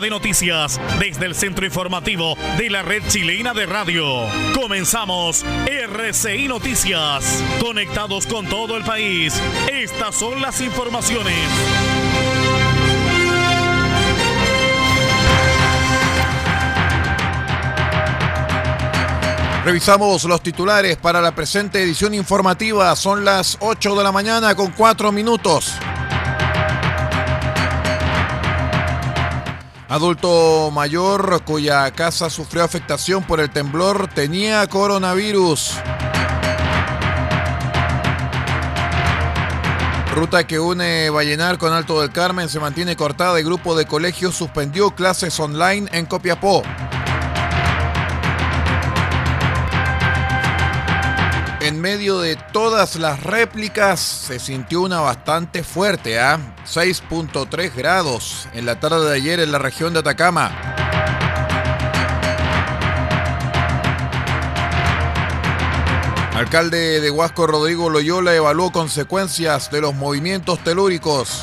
De noticias desde el centro informativo de la red chilena de radio. Comenzamos RCI Noticias. Conectados con todo el país. Estas son las informaciones. Revisamos los titulares para la presente edición informativa. Son las 8 de la mañana con 4 minutos. Adulto mayor cuya casa sufrió afectación por el temblor tenía coronavirus. Ruta que une Vallenar con Alto del Carmen se mantiene cortada. El grupo de colegios suspendió clases online en Copiapó. En medio de todas las réplicas se sintió una bastante fuerte, ¿ah? 6.3 grados en la tarde de ayer en la región de Atacama. Alcalde de Huasco Rodrigo Loyola evaluó consecuencias de los movimientos telúricos.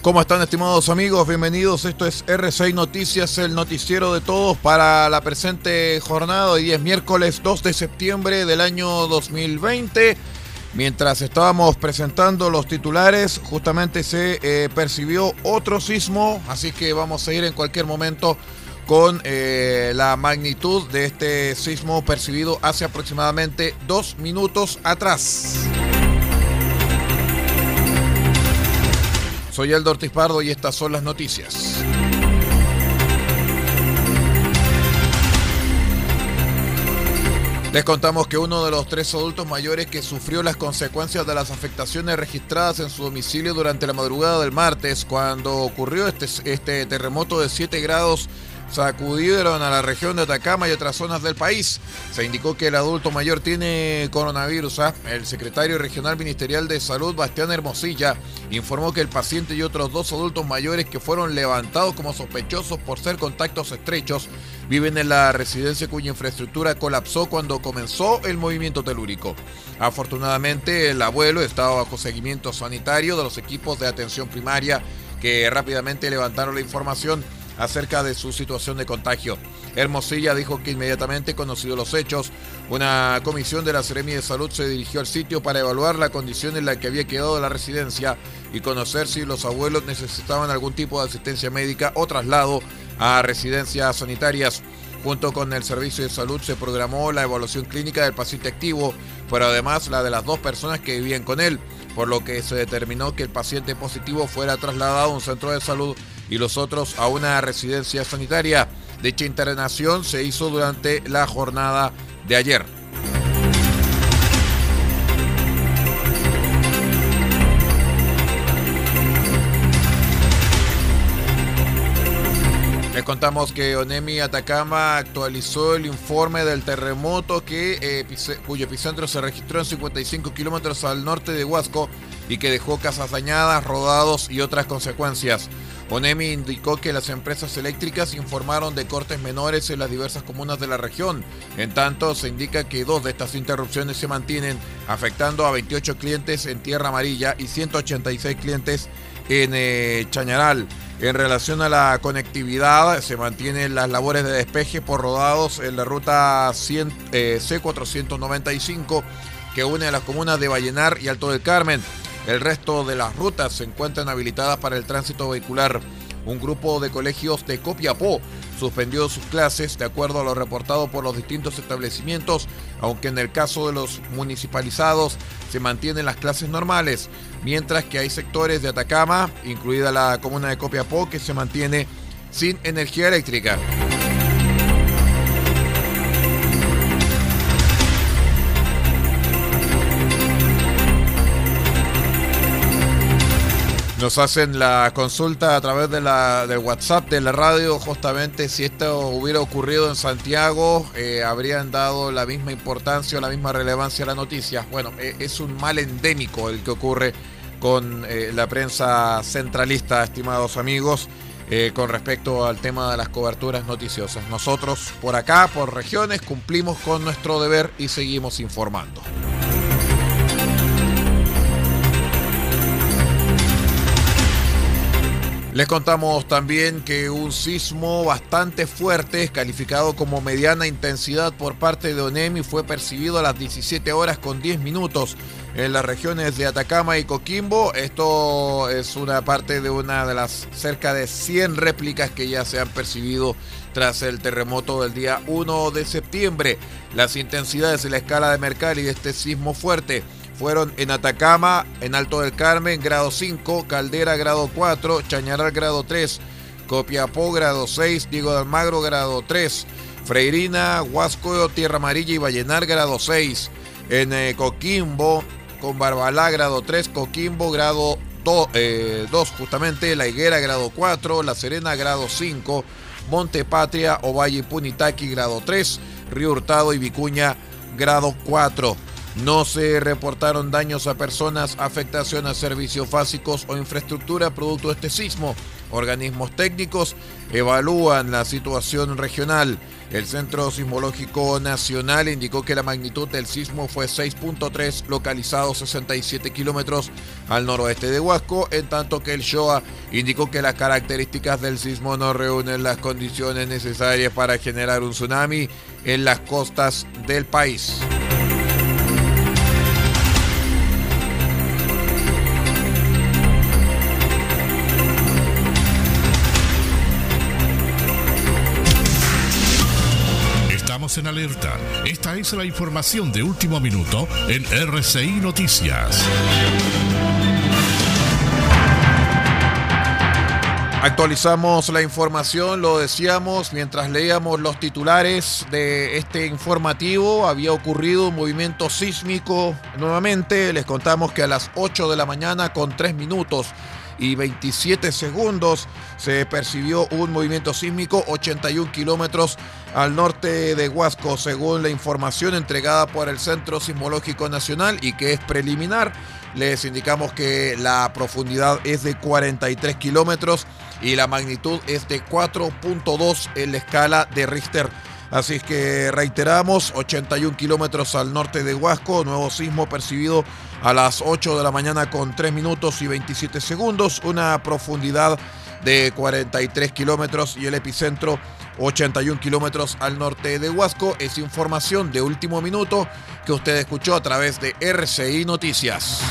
¿Cómo están estimados amigos? Bienvenidos. Esto es R6 Noticias, el noticiero de todos para la presente jornada. Hoy es miércoles 2 de septiembre del año 2020. Mientras estábamos presentando los titulares, justamente se eh, percibió otro sismo, así que vamos a ir en cualquier momento con eh, la magnitud de este sismo percibido hace aproximadamente dos minutos atrás. Soy Aldo Ortiz Pardo y estas son las noticias. Les contamos que uno de los tres adultos mayores que sufrió las consecuencias de las afectaciones registradas en su domicilio durante la madrugada del martes, cuando ocurrió este, este terremoto de 7 grados sacudieron a la región de Atacama y otras zonas del país. Se indicó que el adulto mayor tiene coronavirus. ¿ah? El secretario regional ministerial de salud, Bastián Hermosilla, informó que el paciente y otros dos adultos mayores que fueron levantados como sospechosos por ser contactos estrechos viven en la residencia cuya infraestructura colapsó cuando comenzó el movimiento telúrico. Afortunadamente, el abuelo estaba bajo seguimiento sanitario de los equipos de atención primaria que rápidamente levantaron la información acerca de su situación de contagio. Hermosilla dijo que inmediatamente conocido los hechos, una comisión de la Seremi de Salud se dirigió al sitio para evaluar la condición en la que había quedado la residencia y conocer si los abuelos necesitaban algún tipo de asistencia médica o traslado a residencias sanitarias. Junto con el Servicio de Salud se programó la evaluación clínica del paciente activo, pero además la de las dos personas que vivían con él, por lo que se determinó que el paciente positivo fuera trasladado a un centro de salud y los otros a una residencia sanitaria. Dicha internación se hizo durante la jornada de ayer. Contamos que Onemi Atacama actualizó el informe del terremoto que, eh, cuyo epicentro se registró en 55 kilómetros al norte de Huasco y que dejó casas dañadas, rodados y otras consecuencias. ONEMI indicó que las empresas eléctricas informaron de cortes menores en las diversas comunas de la región. En tanto, se indica que dos de estas interrupciones se mantienen, afectando a 28 clientes en Tierra Amarilla y 186 clientes en eh, Chañaral. En relación a la conectividad, se mantienen las labores de despeje por rodados en la ruta eh, C495 que une a las comunas de Vallenar y Alto del Carmen. El resto de las rutas se encuentran habilitadas para el tránsito vehicular. Un grupo de colegios de Copiapó suspendió sus clases de acuerdo a lo reportado por los distintos establecimientos, aunque en el caso de los municipalizados se mantienen las clases normales, mientras que hay sectores de Atacama, incluida la comuna de Copiapó, que se mantiene sin energía eléctrica. Nos hacen la consulta a través de la, del WhatsApp de la radio, justamente si esto hubiera ocurrido en Santiago, eh, habrían dado la misma importancia o la misma relevancia a la noticia. Bueno, eh, es un mal endémico el que ocurre con eh, la prensa centralista, estimados amigos, con respecto al tema de las coberturas noticiosas. Nosotros por acá, por regiones, cumplimos con nuestro deber y seguimos informando. Les contamos también que un sismo bastante fuerte, calificado como mediana intensidad por parte de ONEMI, fue percibido a las 17 horas con 10 minutos en las regiones de Atacama y Coquimbo. Esto es una parte de una de las cerca de 100 réplicas que ya se han percibido tras el terremoto del día 1 de septiembre. Las intensidades de la escala de Mercalli de este sismo fuerte fueron en Atacama, en Alto del Carmen, grado 5, Caldera, grado 4, Chañaral, grado 3, Copiapó, grado 6, Diego de Almagro, grado 3, Freirina, Huasco, Tierra Amarilla y Vallenar, grado 6, en eh, Coquimbo, con Barbalá, grado 3, Coquimbo, grado 2, eh, justamente, La Higuera, grado 4, La Serena, grado 5, Monte Patria, Ovalle Punitaqui, grado 3, Río Hurtado y Vicuña, grado 4. No se reportaron daños a personas, afectación a servicios básicos o infraestructura producto de este sismo. Organismos técnicos evalúan la situación regional. El Centro Sismológico Nacional indicó que la magnitud del sismo fue 6.3, localizado 67 kilómetros al noroeste de Huasco, en tanto que el SHOA indicó que las características del sismo no reúnen las condiciones necesarias para generar un tsunami en las costas del país. En alerta. Esta es la información de último minuto en RCI Noticias. Actualizamos la información, lo decíamos mientras leíamos los titulares de este informativo. Había ocurrido un movimiento sísmico nuevamente. Les contamos que a las 8 de la mañana con 3 minutos y 27 segundos se percibió un movimiento sísmico 81 kilómetros al norte de Huasco, según la información entregada por el Centro Sismológico Nacional y que es preliminar. Les indicamos que la profundidad es de 43 kilómetros y la magnitud es de 4.2 en la escala de Richter. Así es que reiteramos, 81 kilómetros al norte de Huasco, nuevo sismo percibido a las 8 de la mañana con 3 minutos y 27 segundos, una profundidad de 43 kilómetros y el epicentro 81 kilómetros al norte de Huasco. Es información de último minuto que usted escuchó a través de RCI Noticias.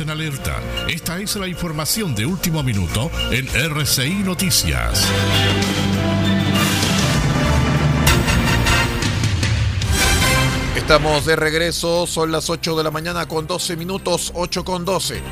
en alerta. Esta es la información de último minuto en RCI Noticias. Estamos de regreso, son las 8 de la mañana con 12 minutos, 8 con 12.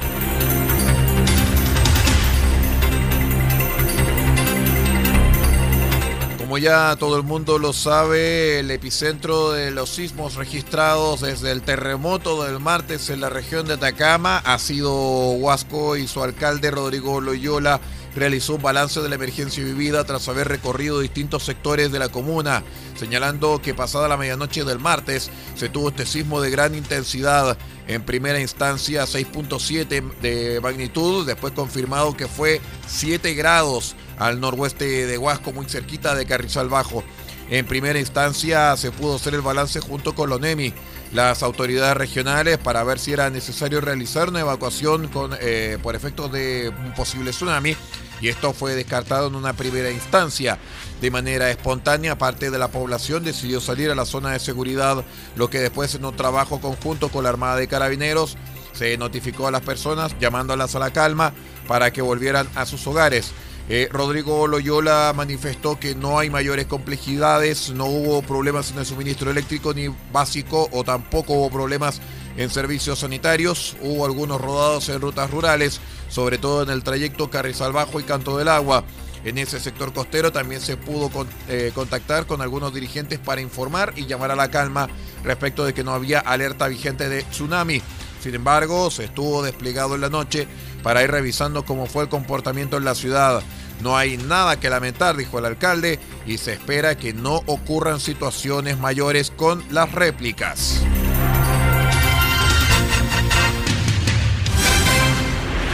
Como ya todo el mundo lo sabe, el epicentro de los sismos registrados desde el terremoto del martes en la región de Atacama ha sido Huasco y su alcalde Rodrigo Loyola realizó un balance de la emergencia vivida tras haber recorrido distintos sectores de la comuna, señalando que pasada la medianoche del martes se tuvo este sismo de gran intensidad, en primera instancia 6.7 de magnitud, después confirmado que fue 7 grados al noroeste de Huasco, muy cerquita de Carrizal Bajo. En primera instancia se pudo hacer el balance junto con Lonemi, las autoridades regionales, para ver si era necesario realizar una evacuación con, eh, por efectos de un posible tsunami. Y esto fue descartado en una primera instancia. De manera espontánea, parte de la población decidió salir a la zona de seguridad, lo que después en un trabajo conjunto con la Armada de Carabineros Se notificó a las personas llamándolas a la calma para que volvieran a sus hogares. Eh, Rodrigo Loyola manifestó que no hay mayores complejidades, no hubo problemas en el suministro eléctrico ni básico o tampoco hubo problemas en servicios sanitarios. Hubo algunos rodados en rutas rurales, sobre todo en el trayecto Carrizal Bajo y Canto del Agua. En ese sector costero también se pudo eh, contactar con algunos dirigentes para informar y llamar a la calma respecto de que no había alerta vigente de tsunami. Sin embargo, se estuvo desplegado en la noche para ir revisando cómo fue el comportamiento en la ciudad. No hay nada que lamentar, dijo el alcalde, y se espera que no ocurran situaciones mayores con las réplicas.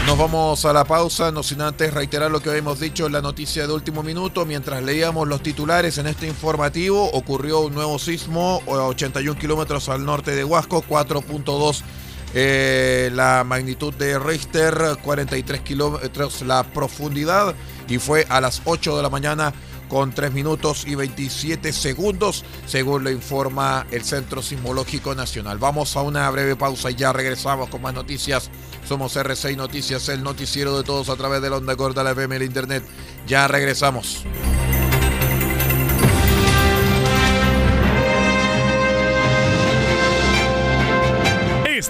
Nos vamos a la pausa, no sin antes reiterar lo que habíamos dicho en la noticia de último minuto. Mientras leíamos los titulares en este informativo, ocurrió un nuevo sismo a 81 kilómetros al norte de Huasco, 4.2 eh, la magnitud de Richter, 43 kilómetros la profundidad y fue a las 8 de la mañana con 3 minutos y 27 segundos, según lo informa el Centro Sismológico Nacional. Vamos a una breve pausa y ya regresamos con más noticias. Somos R6 Noticias, el noticiero de todos a través de la onda corta, la FM, el Internet. Ya regresamos.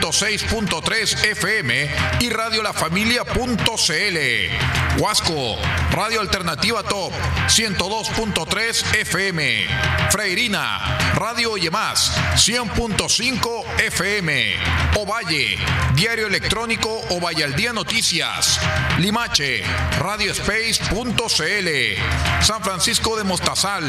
106.3 FM y Radio La Familia.cl. Huasco, Radio Alternativa Top 102.3 FM. Freirina, Radio Más 100.5 FM. Ovalle, Diario Electrónico Ovalle al Día Noticias. Limache, Radiospace.cl. San Francisco de Mostazal,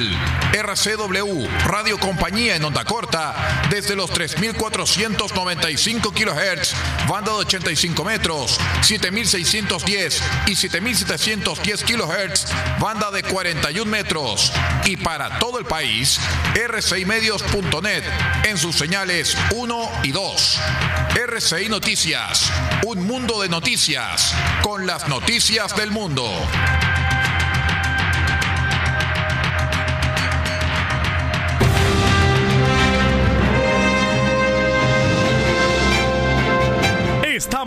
RCW, Radio Compañía en onda corta, desde los 3.495 kHz, banda de 85 metros, 7.610 y 7.710 kHz, banda de 41 metros y para todo el país, rcimedios.net en sus señales 1 y 2. RCI Noticias, un mundo de noticias con las noticias del mundo.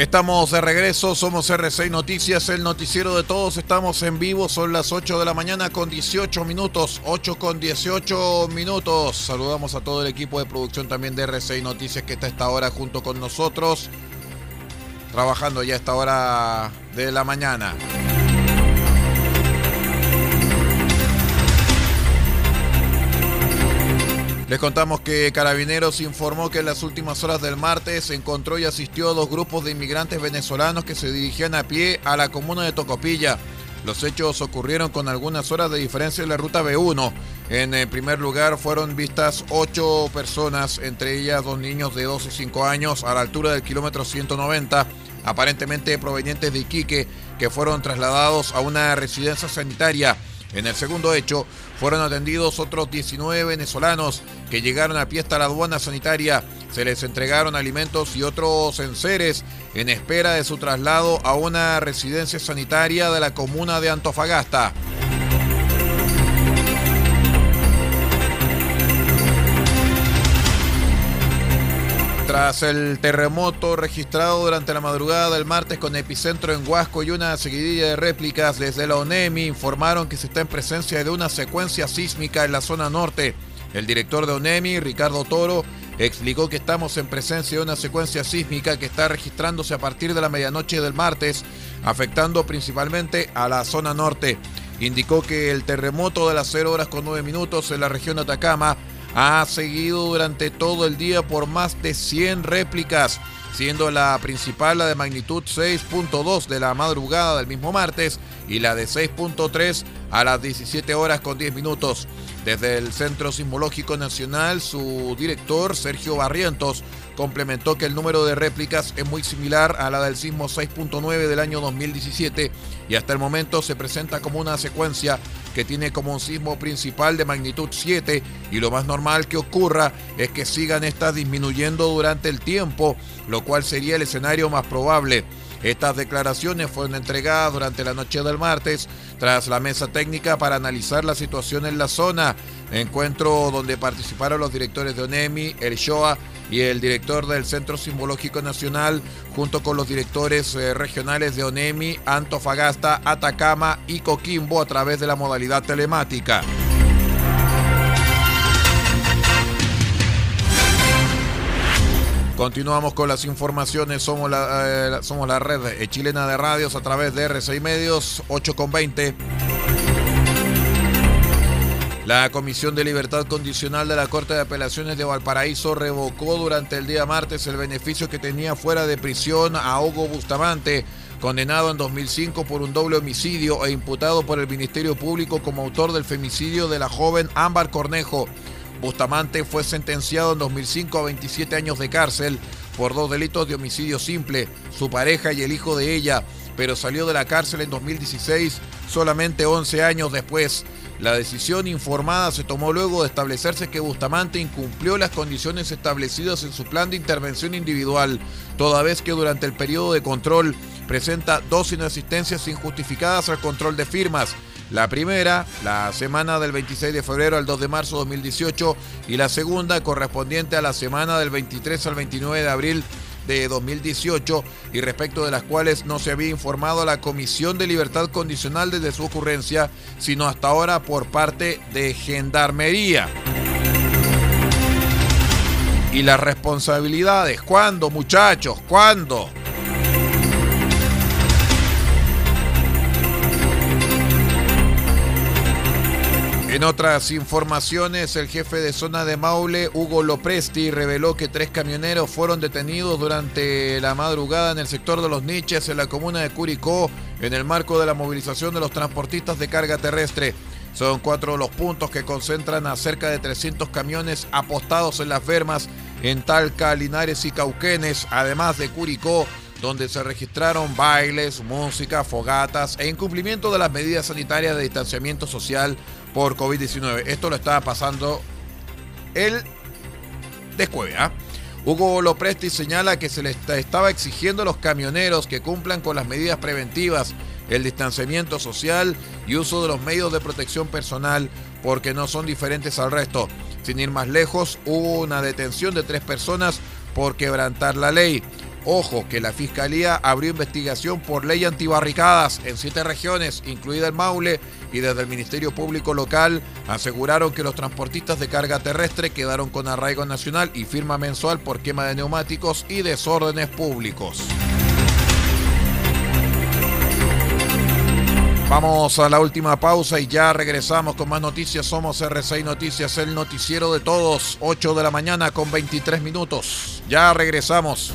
Estamos de regreso, somos R6 Noticias, el noticiero de todos, estamos en vivo, son las 8 de la mañana con 18 minutos, 8 con 18 minutos. Saludamos a todo el equipo de producción también de R6 Noticias que está a esta hora junto con nosotros, trabajando ya a esta hora de la mañana. Les contamos que Carabineros informó que en las últimas horas del martes encontró y asistió a dos grupos de inmigrantes venezolanos que se dirigían a pie a la comuna de Tocopilla. Los hechos ocurrieron con algunas horas de diferencia en la ruta B1. En primer lugar fueron vistas ocho personas, entre ellas dos niños de 12 y 5 años, a la altura del kilómetro 190, aparentemente provenientes de Iquique, que fueron trasladados a una residencia sanitaria. En el segundo hecho, fueron atendidos otros 19 venezolanos que llegaron a pie hasta la aduana sanitaria. Se les entregaron alimentos y otros enseres en espera de su traslado a una residencia sanitaria de la comuna de Antofagasta. Tras el terremoto registrado durante la madrugada del martes con epicentro en Huasco y una seguidilla de réplicas desde la ONEMI informaron que se está en presencia de una secuencia sísmica en la zona norte. El director de ONEMI, Ricardo Toro, explicó que estamos en presencia de una secuencia sísmica que está registrándose a partir de la medianoche del martes, afectando principalmente a la zona norte. Indicó que el terremoto de las 0 horas con 9 minutos en la región de Atacama ha seguido durante todo el día por más de 100 réplicas, siendo la principal la de magnitud 6.2 de la madrugada del mismo martes y la de 6.3 a las 17 horas con 10 minutos. Desde el Centro Sismológico Nacional, su director, Sergio Barrientos, complementó que el número de réplicas es muy similar a la del sismo 6.9 del año 2017 y hasta el momento se presenta como una secuencia que tiene como un sismo principal de magnitud 7 y lo más normal que ocurra es que sigan estas disminuyendo durante el tiempo, lo cual sería el escenario más probable. Estas declaraciones fueron entregadas durante la noche del martes tras la mesa técnica para analizar la situación en la zona, encuentro donde participaron los directores de ONEMI, el SHOA y el director del Centro Simbológico Nacional, junto con los directores eh, regionales de ONEMI, Antofagasta, Atacama y Coquimbo a través de la modalidad telemática. Continuamos con las informaciones. Somos la, eh, somos la red eh, chilena de radios a través de R6 Medios, 8 con 20. La Comisión de Libertad Condicional de la Corte de Apelaciones de Valparaíso revocó durante el día martes el beneficio que tenía fuera de prisión a Hugo Bustamante, condenado en 2005 por un doble homicidio e imputado por el Ministerio Público como autor del femicidio de la joven Ámbar Cornejo. Bustamante fue sentenciado en 2005 a 27 años de cárcel por dos delitos de homicidio simple, su pareja y el hijo de ella, pero salió de la cárcel en 2016, solamente 11 años después. La decisión informada se tomó luego de establecerse que Bustamante incumplió las condiciones establecidas en su plan de intervención individual, toda vez que durante el periodo de control presenta dos inasistencias injustificadas al control de firmas. La primera, la semana del 26 de febrero al 2 de marzo de 2018 y la segunda correspondiente a la semana del 23 al 29 de abril de 2018 y respecto de las cuales no se había informado a la Comisión de Libertad Condicional desde su ocurrencia, sino hasta ahora por parte de Gendarmería. Y las responsabilidades, ¿cuándo muchachos? ¿Cuándo? En otras informaciones, el jefe de zona de Maule, Hugo Lopresti, reveló que tres camioneros fueron detenidos durante la madrugada en el sector de los niches en la comuna de Curicó en el marco de la movilización de los transportistas de carga terrestre. Son cuatro los puntos que concentran a cerca de 300 camiones apostados en las fermas en Talca, Linares y Cauquenes, además de Curicó, donde se registraron bailes, música, fogatas e incumplimiento de las medidas sanitarias de distanciamiento social por COVID-19. Esto lo estaba pasando el después. ¿ah? Hugo Lopresti señala que se le estaba exigiendo a los camioneros que cumplan con las medidas preventivas, el distanciamiento social y uso de los medios de protección personal, porque no son diferentes al resto. Sin ir más lejos, hubo una detención de tres personas por quebrantar la ley. Ojo que la Fiscalía abrió investigación por ley antibarricadas en siete regiones, incluida el Maule, y desde el Ministerio Público Local aseguraron que los transportistas de carga terrestre quedaron con arraigo nacional y firma mensual por quema de neumáticos y desórdenes públicos. Vamos a la última pausa y ya regresamos con más noticias. Somos R6 Noticias, el noticiero de todos. 8 de la mañana con 23 minutos. Ya regresamos.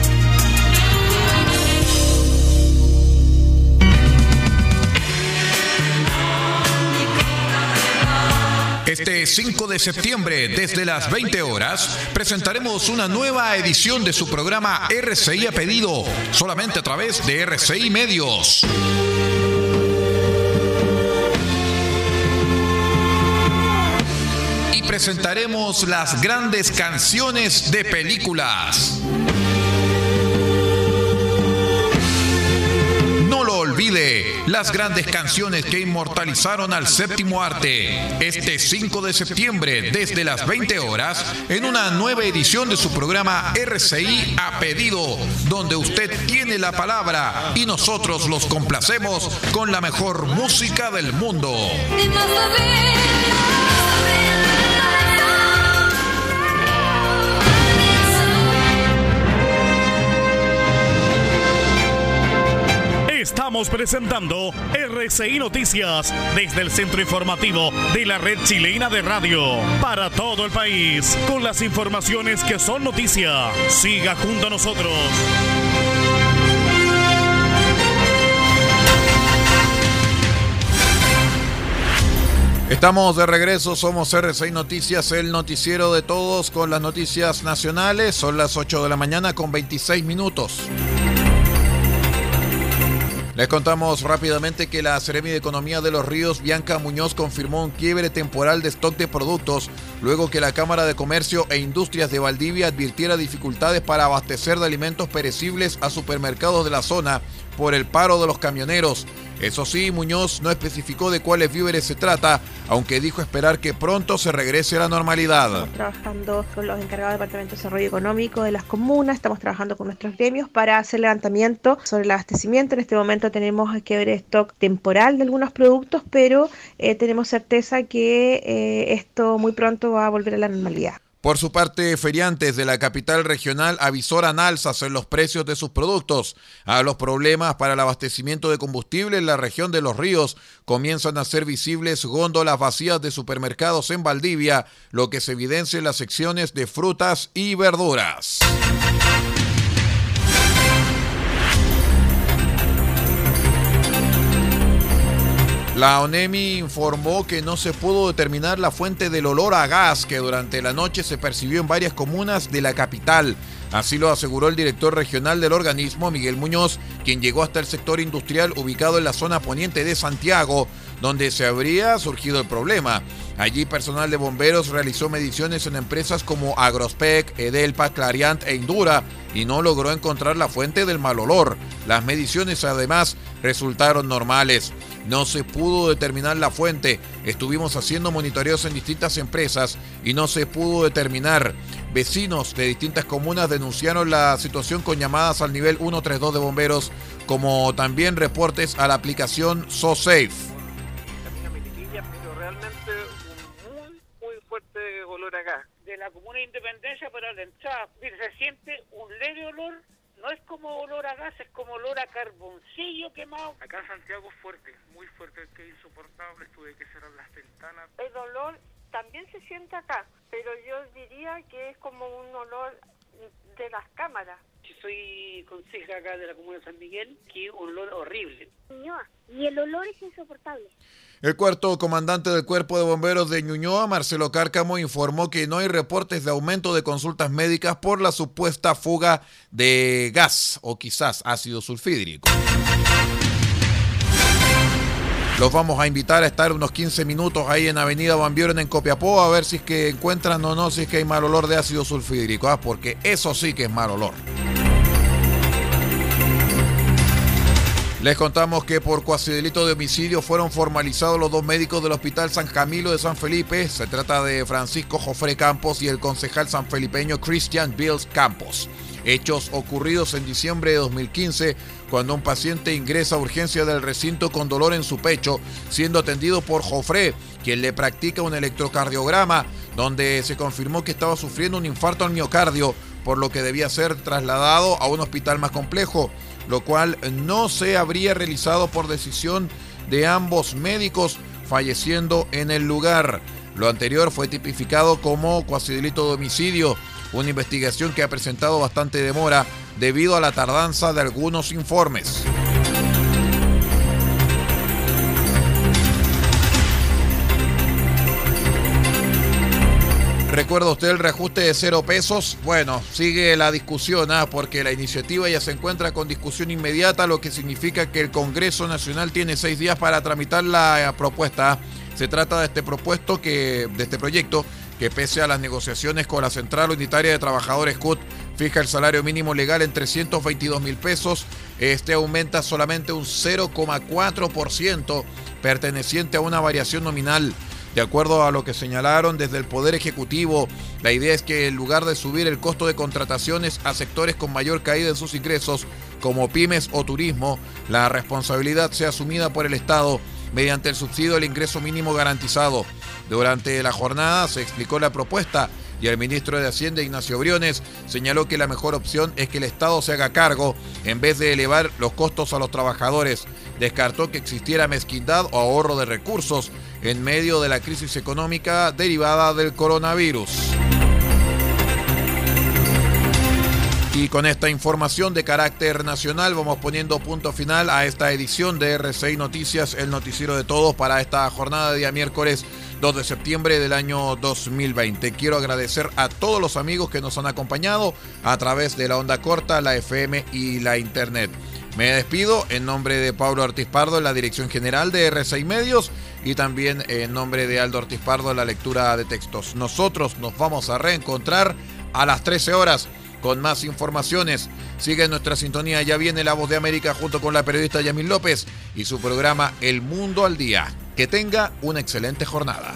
Este 5 de septiembre, desde las 20 horas, presentaremos una nueva edición de su programa RCI a pedido, solamente a través de RCI Medios. Y presentaremos las grandes canciones de películas. Las grandes canciones que inmortalizaron al séptimo arte. Este 5 de septiembre, desde las 20 horas, en una nueva edición de su programa RCI a pedido, donde usted tiene la palabra y nosotros los complacemos con la mejor música del mundo. Presentando RCI Noticias desde el centro informativo de la red chilena de radio para todo el país con las informaciones que son noticia. Siga junto a nosotros. Estamos de regreso, somos R6 Noticias, el noticiero de todos con las noticias nacionales. Son las 8 de la mañana con 26 minutos. Les contamos rápidamente que la Seremi de Economía de los Ríos, Bianca Muñoz, confirmó un quiebre temporal de stock de productos luego que la Cámara de Comercio e Industrias de Valdivia advirtiera dificultades para abastecer de alimentos perecibles a supermercados de la zona por el paro de los camioneros. Eso sí, Muñoz no especificó de cuáles víveres se trata, aunque dijo esperar que pronto se regrese a la normalidad. Estamos trabajando con los encargados del Departamento de Desarrollo Económico de las comunas, estamos trabajando con nuestros gremios para hacer levantamiento sobre el abastecimiento. En este momento tenemos que ver stock temporal de algunos productos, pero eh, tenemos certeza que eh, esto muy pronto va a volver a la normalidad. Por su parte, feriantes de la capital regional avisoran alzas en los precios de sus productos. A los problemas para el abastecimiento de combustible en la región de los ríos comienzan a ser visibles góndolas vacías de supermercados en Valdivia, lo que se evidencia en las secciones de frutas y verduras. La ONEMI informó que no se pudo determinar la fuente del olor a gas que durante la noche se percibió en varias comunas de la capital. Así lo aseguró el director regional del organismo, Miguel Muñoz, quien llegó hasta el sector industrial ubicado en la zona poniente de Santiago, donde se habría surgido el problema. Allí personal de bomberos realizó mediciones en empresas como Agrospec, Edelpa, Clariant e Indura y no logró encontrar la fuente del mal olor. Las mediciones además resultaron normales. No se pudo determinar la fuente. Estuvimos haciendo monitoreos en distintas empresas y no se pudo determinar. Vecinos de distintas comunas denunciaron la situación con llamadas al nivel 132 de bomberos, como también reportes a la aplicación SoSafe. pero realmente un muy, muy fuerte olor acá. De la comuna de Independencia para la entrada, se siente un leve olor no es como olor a gas, es como olor a carboncillo quemado. Acá en Santiago es fuerte, muy fuerte, que insoportable, tuve que cerrar las ventanas. El olor también se siente acá, pero yo diría que es como un olor de las cámaras. Soy conseja acá de la comuna de San Miguel, que un olor horrible. Y el olor es insoportable. El cuarto comandante del Cuerpo de Bomberos de Ñuñoa, Marcelo Cárcamo, informó que no hay reportes de aumento de consultas médicas por la supuesta fuga de gas o quizás ácido sulfídrico. Los vamos a invitar a estar unos 15 minutos ahí en Avenida Van en Copiapó a ver si es que encuentran o no si es que hay mal olor de ácido sulfídrico, ¿ah? porque eso sí que es mal olor. Les contamos que por cuasi delito de homicidio fueron formalizados los dos médicos del Hospital San Camilo de San Felipe. Se trata de Francisco Jofre Campos y el concejal sanfelipeño Christian Bills Campos. Hechos ocurridos en diciembre de 2015 cuando un paciente ingresa a urgencia del recinto con dolor en su pecho, siendo atendido por Jofre, quien le practica un electrocardiograma, donde se confirmó que estaba sufriendo un infarto al miocardio, por lo que debía ser trasladado a un hospital más complejo lo cual no se habría realizado por decisión de ambos médicos falleciendo en el lugar. Lo anterior fue tipificado como cuasi delito de homicidio, una investigación que ha presentado bastante demora debido a la tardanza de algunos informes. ¿Recuerda usted el reajuste de cero pesos? Bueno, sigue la discusión, ¿ah? porque la iniciativa ya se encuentra con discusión inmediata, lo que significa que el Congreso Nacional tiene seis días para tramitar la eh, propuesta. Se trata de este propuesto que, de este proyecto, que pese a las negociaciones con la Central Unitaria de Trabajadores CUT, fija el salario mínimo legal en 322 mil pesos. Este aumenta solamente un 0,4%, perteneciente a una variación nominal de acuerdo a lo que señalaron desde el Poder Ejecutivo, la idea es que en lugar de subir el costo de contrataciones a sectores con mayor caída en sus ingresos, como pymes o turismo, la responsabilidad sea asumida por el Estado mediante el subsidio del ingreso mínimo garantizado. Durante la jornada se explicó la propuesta y el ministro de Hacienda, Ignacio Briones, señaló que la mejor opción es que el Estado se haga cargo en vez de elevar los costos a los trabajadores. Descartó que existiera mezquindad o ahorro de recursos en medio de la crisis económica derivada del coronavirus. Y con esta información de carácter nacional vamos poniendo punto final a esta edición de RCI Noticias, el noticiero de todos para esta jornada de día miércoles 2 de septiembre del año 2020. Quiero agradecer a todos los amigos que nos han acompañado a través de la onda corta, la FM y la internet. Me despido en nombre de Pablo Ortiz Pardo la dirección general de R6 Medios y también en nombre de Aldo Ortiz Pardo la lectura de textos. Nosotros nos vamos a reencontrar a las 13 horas con más informaciones. Sigue nuestra sintonía, ya viene La Voz de América junto con la periodista Yamil López y su programa El Mundo al Día. Que tenga una excelente jornada.